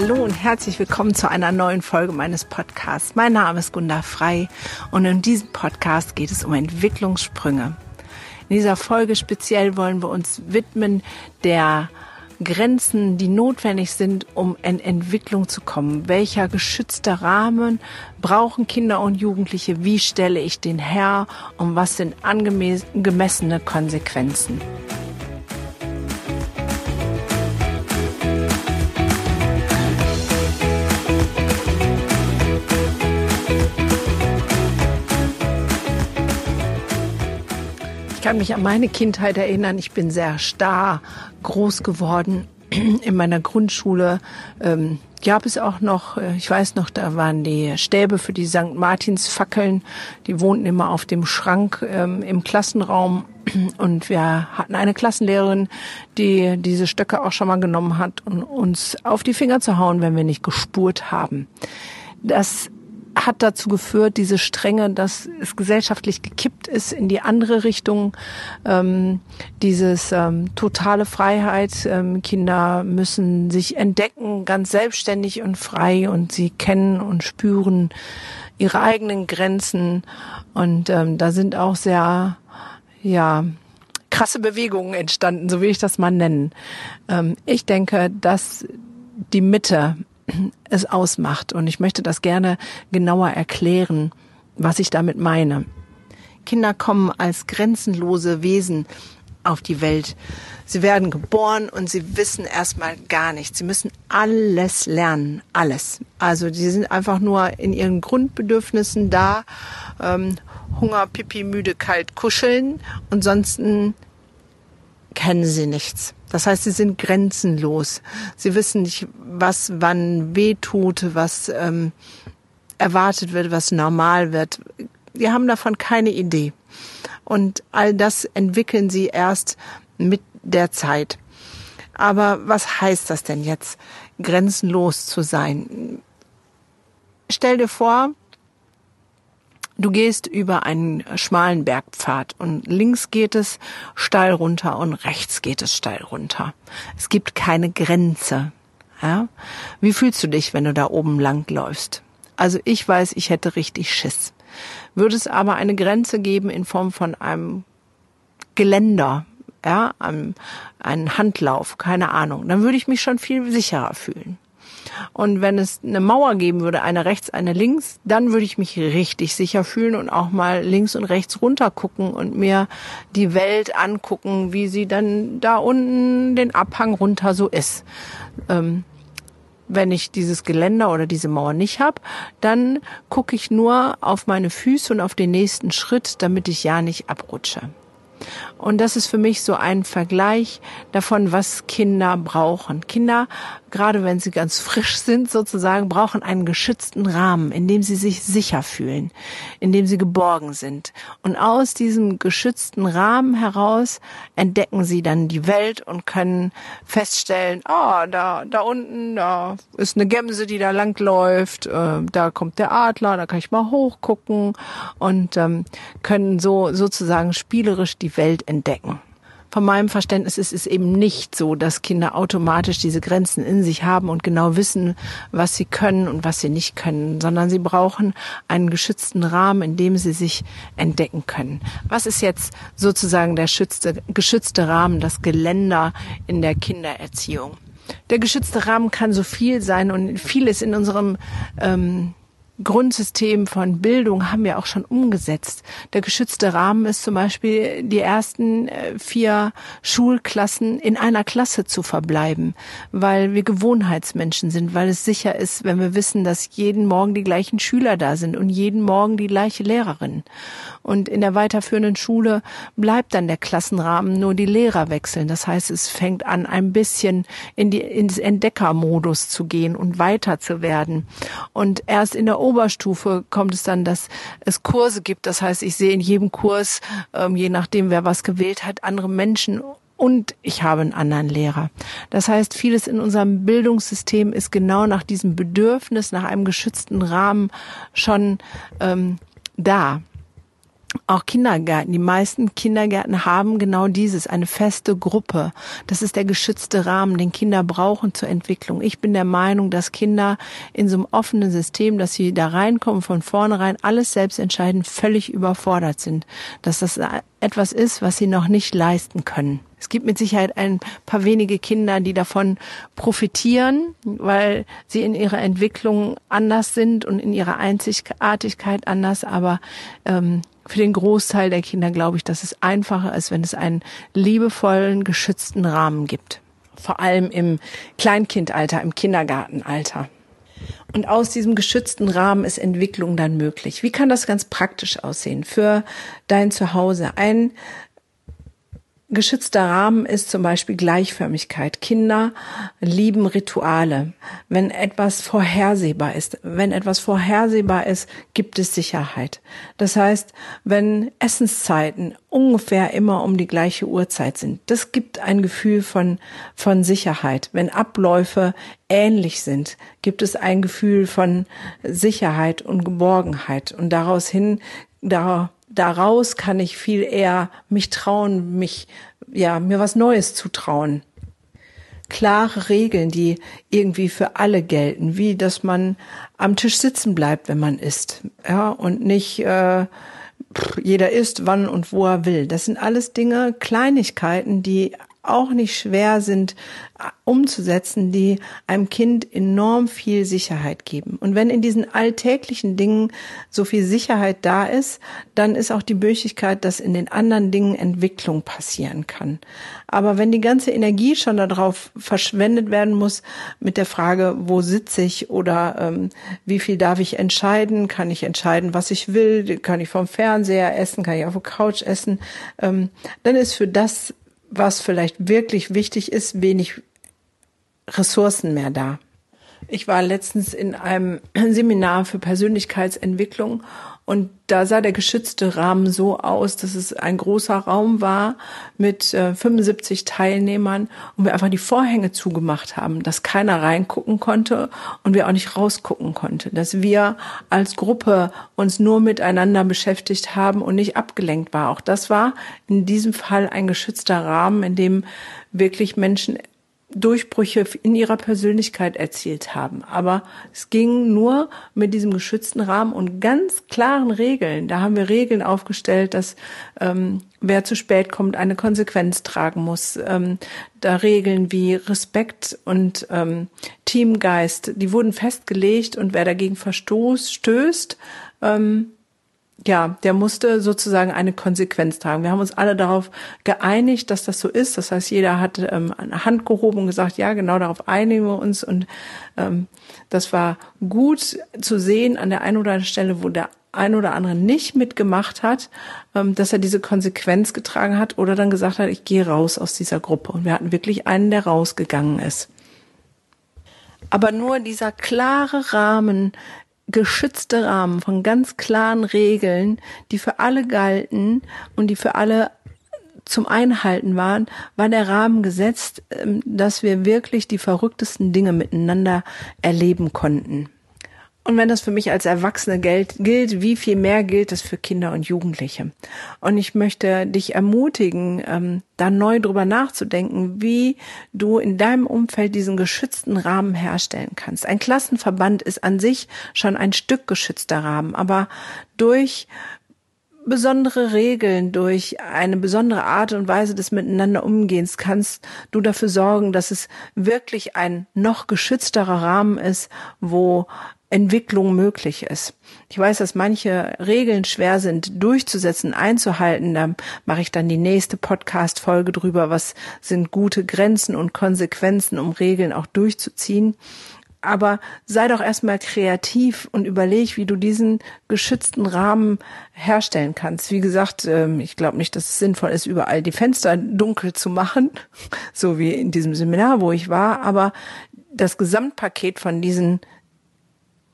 Hallo und herzlich willkommen zu einer neuen Folge meines Podcasts. Mein Name ist Gunda Frei und in diesem Podcast geht es um Entwicklungssprünge. In dieser Folge speziell wollen wir uns widmen der Grenzen, die notwendig sind, um in Entwicklung zu kommen. Welcher geschützte Rahmen brauchen Kinder und Jugendliche? Wie stelle ich den her? Und was sind angemessene Konsequenzen? Ich kann mich an meine Kindheit erinnern. Ich bin sehr starr groß geworden. In meiner Grundschule ähm, gab es auch noch, äh, ich weiß noch, da waren die Stäbe für die St. Martins Fackeln. Die wohnten immer auf dem Schrank ähm, im Klassenraum. Und wir hatten eine Klassenlehrerin, die diese Stöcke auch schon mal genommen hat, um uns auf die Finger zu hauen, wenn wir nicht gespurt haben. Das hat dazu geführt, diese Strenge, dass es gesellschaftlich gekippt ist in die andere Richtung. Ähm, dieses ähm, totale Freiheit. Ähm, Kinder müssen sich entdecken, ganz selbstständig und frei und sie kennen und spüren ihre eigenen Grenzen. Und ähm, da sind auch sehr, ja, krasse Bewegungen entstanden, so will ich das mal nennen. Ähm, ich denke, dass die Mitte es ausmacht. Und ich möchte das gerne genauer erklären, was ich damit meine. Kinder kommen als grenzenlose Wesen auf die Welt. Sie werden geboren und sie wissen erstmal gar nichts. Sie müssen alles lernen, alles. Also sie sind einfach nur in ihren Grundbedürfnissen da. Ähm, Hunger, Pipi, müde, kalt, kuscheln. Und sonst kennen sie nichts. Das heißt, sie sind grenzenlos. Sie wissen nicht, was wann weh tut, was ähm, erwartet wird, was normal wird. Wir haben davon keine Idee. Und all das entwickeln sie erst mit der Zeit. Aber was heißt das denn jetzt, grenzenlos zu sein? Stell dir vor, Du gehst über einen schmalen Bergpfad und links geht es steil runter und rechts geht es steil runter. Es gibt keine Grenze. Ja? Wie fühlst du dich, wenn du da oben lang läufst? Also ich weiß, ich hätte richtig Schiss. Würde es aber eine Grenze geben in Form von einem Geländer, ja, einem, einen Handlauf, keine Ahnung, dann würde ich mich schon viel sicherer fühlen. Und wenn es eine Mauer geben würde, eine rechts, eine links, dann würde ich mich richtig sicher fühlen und auch mal links und rechts runter gucken und mir die Welt angucken, wie sie dann da unten den Abhang runter so ist. Ähm, wenn ich dieses Geländer oder diese Mauer nicht habe, dann gucke ich nur auf meine Füße und auf den nächsten Schritt, damit ich ja nicht abrutsche. Und das ist für mich so ein Vergleich davon, was Kinder brauchen. Kinder, gerade wenn sie ganz frisch sind sozusagen, brauchen einen geschützten Rahmen, in dem sie sich sicher fühlen, in dem sie geborgen sind. Und aus diesem geschützten Rahmen heraus entdecken sie dann die Welt und können feststellen, ah, oh, da, da unten, da ist eine Gemse, die da langläuft, äh, da kommt der Adler, da kann ich mal hochgucken und ähm, können so sozusagen spielerisch die Welt entdecken. Von meinem Verständnis ist es eben nicht so, dass Kinder automatisch diese Grenzen in sich haben und genau wissen, was sie können und was sie nicht können, sondern sie brauchen einen geschützten Rahmen, in dem sie sich entdecken können. Was ist jetzt sozusagen der schützte, geschützte Rahmen, das Geländer in der Kindererziehung? Der geschützte Rahmen kann so viel sein und vieles in unserem ähm, Grundsystem von Bildung haben wir auch schon umgesetzt. Der geschützte Rahmen ist zum Beispiel die ersten äh, vier Schulklassen in einer Klasse zu verbleiben, weil wir Gewohnheitsmenschen sind, weil es sicher ist, wenn wir wissen, dass jeden Morgen die gleichen Schüler da sind und jeden Morgen die gleiche Lehrerin. Und in der weiterführenden Schule bleibt dann der Klassenrahmen, nur die Lehrer wechseln. Das heißt, es fängt an, ein bisschen in die, ins Entdeckermodus zu gehen und weiter zu werden. Und erst in der Oberstufe kommt es dann, dass es Kurse gibt. Das heißt, ich sehe in jedem Kurs, ähm, je nachdem, wer was gewählt hat, andere Menschen und ich habe einen anderen Lehrer. Das heißt, vieles in unserem Bildungssystem ist genau nach diesem Bedürfnis, nach einem geschützten Rahmen schon ähm, da. Auch Kindergärten. Die meisten Kindergärten haben genau dieses, eine feste Gruppe. Das ist der geschützte Rahmen, den Kinder brauchen zur Entwicklung. Ich bin der Meinung, dass Kinder in so einem offenen System, dass sie da reinkommen, von vornherein alles selbst entscheiden, völlig überfordert sind. Dass das etwas ist, was sie noch nicht leisten können. Es gibt mit Sicherheit ein paar wenige Kinder, die davon profitieren, weil sie in ihrer Entwicklung anders sind und in ihrer Einzigartigkeit anders. Aber ähm, für den Großteil der Kinder glaube ich, dass es einfacher ist, wenn es einen liebevollen, geschützten Rahmen gibt. Vor allem im Kleinkindalter, im Kindergartenalter. Und aus diesem geschützten Rahmen ist Entwicklung dann möglich. Wie kann das ganz praktisch aussehen für dein Zuhause? Ein geschützter Rahmen ist zum Beispiel Gleichförmigkeit. Kinder lieben Rituale. Wenn etwas vorhersehbar ist, wenn etwas vorhersehbar ist, gibt es Sicherheit. Das heißt, wenn Essenszeiten ungefähr immer um die gleiche Uhrzeit sind, das gibt ein Gefühl von, von Sicherheit. Wenn Abläufe ähnlich sind, gibt es ein Gefühl von Sicherheit und Geborgenheit. Und daraus hin, da daraus kann ich viel eher mich trauen, mich, ja, mir was Neues zutrauen. Klare Regeln, die irgendwie für alle gelten, wie dass man am Tisch sitzen bleibt, wenn man isst, ja, und nicht äh, jeder isst, wann und wo er will. Das sind alles Dinge, Kleinigkeiten, die auch nicht schwer sind äh, umzusetzen, die einem Kind enorm viel Sicherheit geben. Und wenn in diesen alltäglichen Dingen so viel Sicherheit da ist, dann ist auch die Möglichkeit, dass in den anderen Dingen Entwicklung passieren kann. Aber wenn die ganze Energie schon darauf verschwendet werden muss mit der Frage, wo sitze ich oder ähm, wie viel darf ich entscheiden, kann ich entscheiden, was ich will, kann ich vom Fernseher essen, kann ich auf der Couch essen, ähm, dann ist für das was vielleicht wirklich wichtig ist, wenig Ressourcen mehr da. Ich war letztens in einem Seminar für Persönlichkeitsentwicklung und da sah der geschützte Rahmen so aus, dass es ein großer Raum war mit äh, 75 Teilnehmern und wir einfach die Vorhänge zugemacht haben, dass keiner reingucken konnte und wir auch nicht rausgucken konnte, dass wir als Gruppe uns nur miteinander beschäftigt haben und nicht abgelenkt war. Auch das war in diesem Fall ein geschützter Rahmen, in dem wirklich Menschen Durchbrüche in ihrer Persönlichkeit erzielt haben. Aber es ging nur mit diesem geschützten Rahmen und ganz klaren Regeln. Da haben wir Regeln aufgestellt, dass ähm, wer zu spät kommt, eine Konsequenz tragen muss. Ähm, da Regeln wie Respekt und ähm, Teamgeist, die wurden festgelegt und wer dagegen verstoßt, stößt, ähm, ja, der musste sozusagen eine Konsequenz tragen. Wir haben uns alle darauf geeinigt, dass das so ist. Das heißt, jeder hat ähm, eine Hand gehoben und gesagt, ja, genau darauf einigen wir uns. Und ähm, das war gut zu sehen an der einen oder anderen Stelle, wo der ein oder andere nicht mitgemacht hat, ähm, dass er diese Konsequenz getragen hat oder dann gesagt hat, ich gehe raus aus dieser Gruppe. Und wir hatten wirklich einen, der rausgegangen ist. Aber nur dieser klare Rahmen, geschützte Rahmen von ganz klaren Regeln, die für alle galten und die für alle zum Einhalten waren, war der Rahmen gesetzt, ähm, dass wir wirklich die verrücktesten Dinge miteinander erleben konnten. Und wenn das für mich als Erwachsene gilt, wie viel mehr gilt das für Kinder und Jugendliche? Und ich möchte dich ermutigen, ähm, da neu drüber nachzudenken, wie du in deinem Umfeld diesen geschützten Rahmen herstellen kannst. Ein Klassenverband ist an sich schon ein Stück geschützter Rahmen, aber durch besondere Regeln, durch eine besondere Art und Weise des Miteinander Umgehens kannst du dafür sorgen, dass es wirklich ein noch geschützterer Rahmen ist, wo Entwicklung möglich ist. Ich weiß, dass manche Regeln schwer sind durchzusetzen, einzuhalten. Da mache ich dann die nächste Podcast-Folge drüber. Was sind gute Grenzen und Konsequenzen, um Regeln auch durchzuziehen? Aber sei doch erstmal kreativ und überleg, wie du diesen geschützten Rahmen herstellen kannst. Wie gesagt, ähm, ich glaube nicht, dass es sinnvoll ist, überall die Fenster dunkel zu machen, so wie in diesem Seminar, wo ich war. Aber das Gesamtpaket von diesen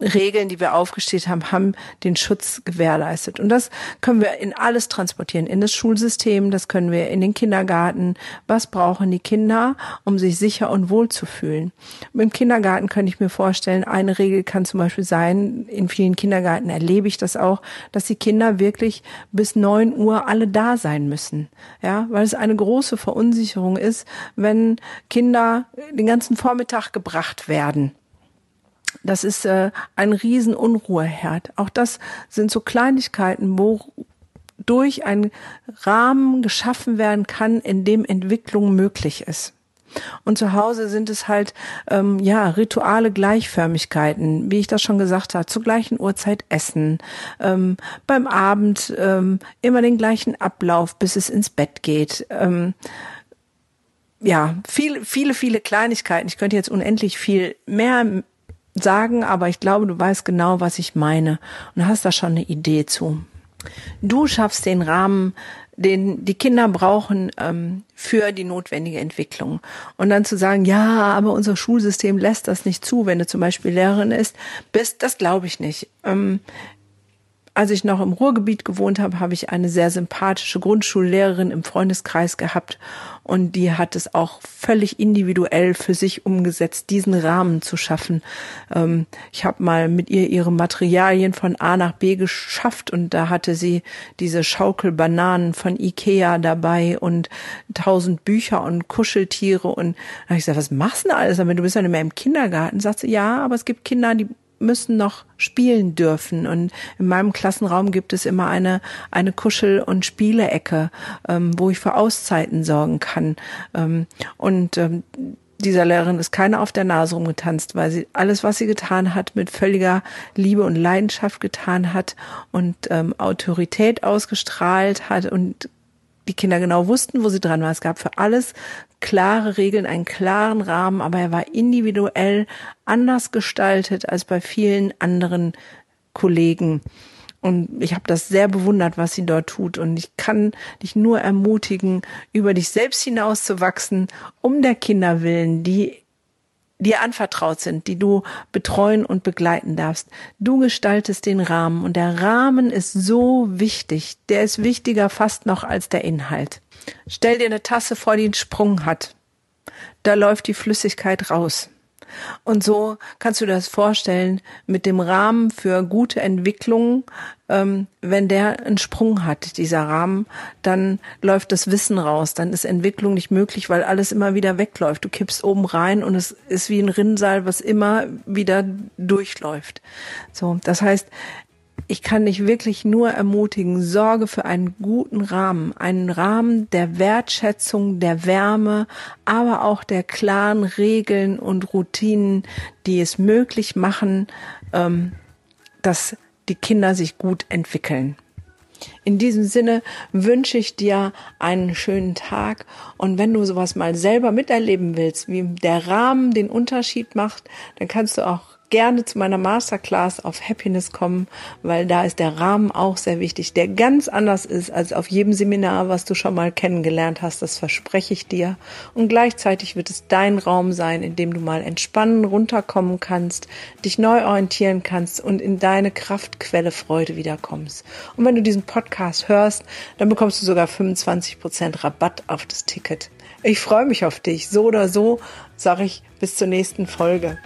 Regeln, die wir aufgestellt haben, haben den Schutz gewährleistet. Und das können wir in alles transportieren, in das Schulsystem, das können wir in den Kindergarten. Was brauchen die Kinder, um sich sicher und wohl zu fühlen? Im Kindergarten könnte ich mir vorstellen, eine Regel kann zum Beispiel sein, in vielen Kindergärten erlebe ich das auch, dass die Kinder wirklich bis neun Uhr alle da sein müssen. Ja, weil es eine große Verunsicherung ist, wenn Kinder den ganzen Vormittag gebracht werden das ist äh, ein riesen Unruheherd. Auch das sind so Kleinigkeiten, wo durch einen Rahmen geschaffen werden kann, in dem Entwicklung möglich ist. Und zu Hause sind es halt ähm, ja rituale Gleichförmigkeiten, wie ich das schon gesagt habe, zur gleichen Uhrzeit essen, ähm, beim Abend ähm, immer den gleichen Ablauf, bis es ins Bett geht. Ähm, ja, viele, viele, viele Kleinigkeiten. Ich könnte jetzt unendlich viel mehr sagen, aber ich glaube, du weißt genau, was ich meine und hast da schon eine Idee zu. Du schaffst den Rahmen, den die Kinder brauchen ähm, für die notwendige Entwicklung. Und dann zu sagen, ja, aber unser Schulsystem lässt das nicht zu, wenn du zum Beispiel Lehrerin ist, bist, das glaube ich nicht. Ähm, als ich noch im Ruhrgebiet gewohnt habe, habe ich eine sehr sympathische Grundschullehrerin im Freundeskreis gehabt und die hat es auch völlig individuell für sich umgesetzt, diesen Rahmen zu schaffen. Ähm, ich habe mal mit ihr ihre Materialien von A nach B geschafft und da hatte sie diese Schaukelbananen von Ikea dabei und tausend Bücher und Kuscheltiere und da habe ich gesagt, was machst du denn alles? Aber du bist ja nicht mehr im Kindergarten. Sagt sie, ja, aber es gibt Kinder, die müssen noch spielen dürfen. Und in meinem Klassenraum gibt es immer eine, eine Kuschel- und Spielecke, ähm, wo ich für Auszeiten sorgen kann. Ähm, und ähm, dieser Lehrerin ist keiner auf der Nase rumgetanzt, weil sie alles, was sie getan hat, mit völliger Liebe und Leidenschaft getan hat und ähm, Autorität ausgestrahlt hat und die Kinder genau wussten, wo sie dran waren. Es gab für alles klare Regeln, einen klaren Rahmen, aber er war individuell anders gestaltet als bei vielen anderen Kollegen. Und ich habe das sehr bewundert, was sie dort tut. Und ich kann dich nur ermutigen, über dich selbst hinauszuwachsen, um der Kinder willen, die dir anvertraut sind, die du betreuen und begleiten darfst. Du gestaltest den Rahmen und der Rahmen ist so wichtig. Der ist wichtiger fast noch als der Inhalt. Stell dir eine Tasse vor, die einen Sprung hat. Da läuft die Flüssigkeit raus. Und so kannst du dir das vorstellen mit dem Rahmen für gute Entwicklung. Ähm, wenn der einen Sprung hat, dieser Rahmen, dann läuft das Wissen raus. Dann ist Entwicklung nicht möglich, weil alles immer wieder wegläuft. Du kippst oben rein und es ist wie ein Rinnsal, was immer wieder durchläuft. So, das heißt, ich kann dich wirklich nur ermutigen, sorge für einen guten Rahmen, einen Rahmen der Wertschätzung, der Wärme, aber auch der klaren Regeln und Routinen, die es möglich machen, ähm, dass die Kinder sich gut entwickeln. In diesem Sinne wünsche ich dir einen schönen Tag und wenn du sowas mal selber miterleben willst, wie der Rahmen den Unterschied macht, dann kannst du auch gerne zu meiner Masterclass auf Happiness kommen, weil da ist der Rahmen auch sehr wichtig, der ganz anders ist als auf jedem Seminar, was du schon mal kennengelernt hast. Das verspreche ich dir. Und gleichzeitig wird es dein Raum sein, in dem du mal entspannen, runterkommen kannst, dich neu orientieren kannst und in deine Kraftquelle Freude wiederkommst. Und wenn du diesen Podcast hörst, dann bekommst du sogar 25 Prozent Rabatt auf das Ticket. Ich freue mich auf dich. So oder so sage ich bis zur nächsten Folge.